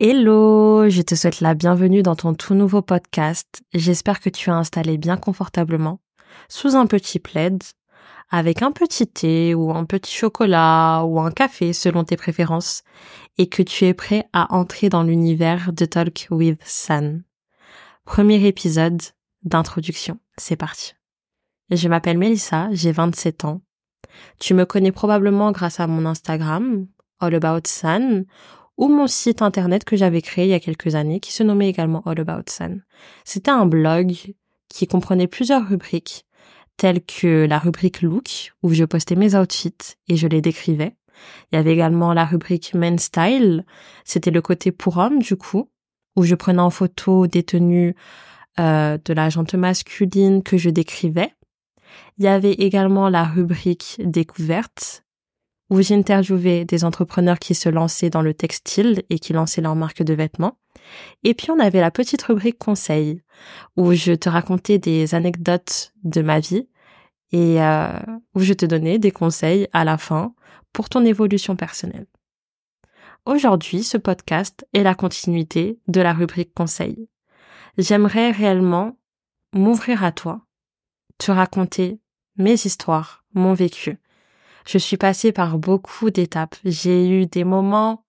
Hello, je te souhaite la bienvenue dans ton tout nouveau podcast. J'espère que tu as installé bien confortablement, sous un petit plaid, avec un petit thé ou un petit chocolat ou un café selon tes préférences, et que tu es prêt à entrer dans l'univers de Talk with San. Premier épisode d'introduction. C'est parti. Je m'appelle Melissa, j'ai 27 ans. Tu me connais probablement grâce à mon Instagram, All About San, ou mon site internet que j'avais créé il y a quelques années qui se nommait également All About Sun. C'était un blog qui comprenait plusieurs rubriques telles que la rubrique look où je postais mes outfits et je les décrivais. Il y avait également la rubrique men style, c'était le côté pour homme du coup où je prenais en photo des tenues euh, de la jante masculine que je décrivais. Il y avait également la rubrique découverte où j'interviewais des entrepreneurs qui se lançaient dans le textile et qui lançaient leur marque de vêtements. Et puis on avait la petite rubrique conseil où je te racontais des anecdotes de ma vie et euh, où je te donnais des conseils à la fin pour ton évolution personnelle. Aujourd'hui, ce podcast est la continuité de la rubrique conseil. J'aimerais réellement m'ouvrir à toi, te raconter mes histoires, mon vécu, je suis passée par beaucoup d'étapes. J'ai eu des moments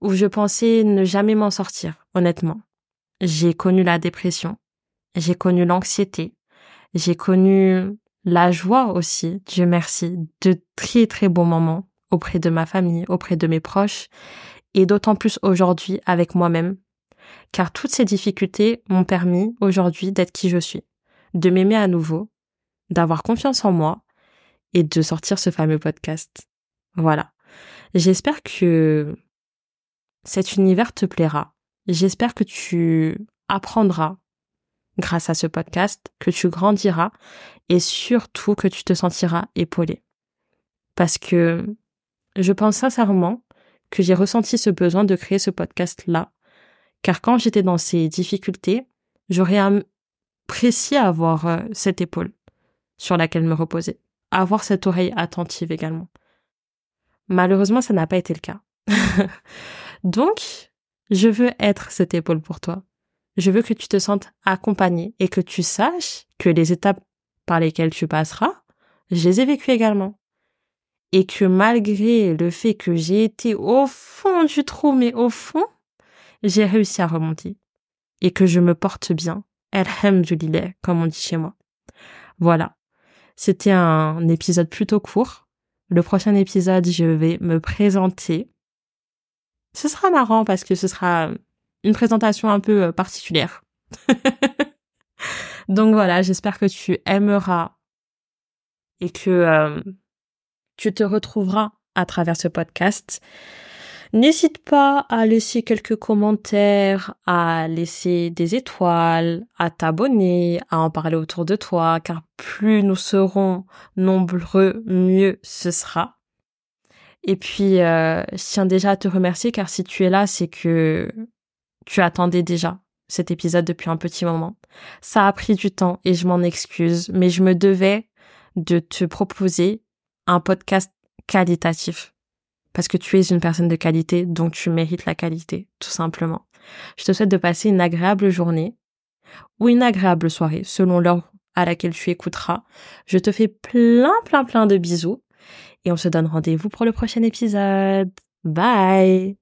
où je pensais ne jamais m'en sortir, honnêtement. J'ai connu la dépression, j'ai connu l'anxiété, j'ai connu la joie aussi, Dieu merci, de très très bons moments auprès de ma famille, auprès de mes proches, et d'autant plus aujourd'hui avec moi-même, car toutes ces difficultés m'ont permis aujourd'hui d'être qui je suis, de m'aimer à nouveau, d'avoir confiance en moi, et de sortir ce fameux podcast. Voilà. J'espère que cet univers te plaira. J'espère que tu apprendras grâce à ce podcast, que tu grandiras et surtout que tu te sentiras épaulé. Parce que je pense sincèrement que j'ai ressenti ce besoin de créer ce podcast-là, car quand j'étais dans ces difficultés, j'aurais apprécié avoir euh, cette épaule sur laquelle me reposer avoir cette oreille attentive également. Malheureusement, ça n'a pas été le cas. Donc, je veux être cette épaule pour toi. Je veux que tu te sentes accompagné et que tu saches que les étapes par lesquelles tu passeras, je les ai vécues également. Et que malgré le fait que j'ai été au fond du trou, mais au fond, j'ai réussi à remonter. Et que je me porte bien. Alhamdulillah, comme on dit chez moi. Voilà. C'était un épisode plutôt court. Le prochain épisode, je vais me présenter. Ce sera marrant parce que ce sera une présentation un peu euh, particulière. Donc voilà, j'espère que tu aimeras et que euh, tu te retrouveras à travers ce podcast. N'hésite pas à laisser quelques commentaires, à laisser des étoiles, à t'abonner, à en parler autour de toi, car plus nous serons nombreux, mieux ce sera. Et puis, euh, je tiens déjà à te remercier, car si tu es là, c'est que tu attendais déjà cet épisode depuis un petit moment. Ça a pris du temps et je m'en excuse, mais je me devais de te proposer un podcast qualitatif parce que tu es une personne de qualité, donc tu mérites la qualité, tout simplement. Je te souhaite de passer une agréable journée ou une agréable soirée, selon l'heure à laquelle tu écouteras. Je te fais plein, plein, plein de bisous et on se donne rendez-vous pour le prochain épisode. Bye